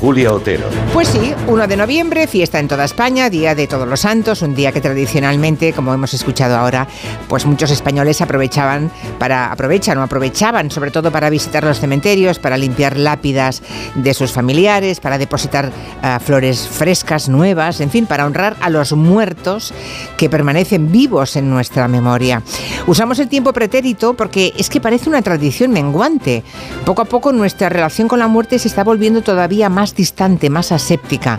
Julia Otero. Pues sí, 1 de noviembre, fiesta en toda España, Día de Todos los Santos, un día que tradicionalmente, como hemos escuchado ahora, pues muchos españoles aprovechaban para aprovechan o aprovechaban sobre todo para visitar los cementerios, para limpiar lápidas de sus familiares, para depositar uh, flores frescas, nuevas, en fin, para honrar a los muertos que permanecen vivos en nuestra memoria. Usamos el tiempo pretérito porque es que parece una tradición menguante. Poco a poco nuestra relación con la muerte se está volviendo todavía más distante, más aséptica.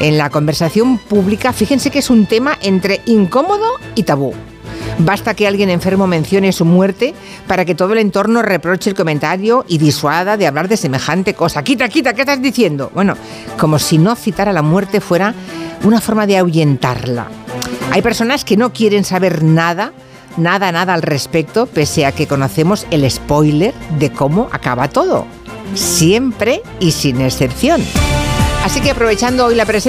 En la conversación pública, fíjense que es un tema entre incómodo y tabú. Basta que alguien enfermo mencione su muerte para que todo el entorno reproche el comentario y disuada de hablar de semejante cosa. Quita, quita, ¿qué estás diciendo? Bueno, como si no citar a la muerte fuera una forma de ahuyentarla. Hay personas que no quieren saber nada nada, nada al respecto, pese a que conocemos el spoiler de cómo acaba todo. Siempre y sin excepción. Así que aprovechando hoy la presencia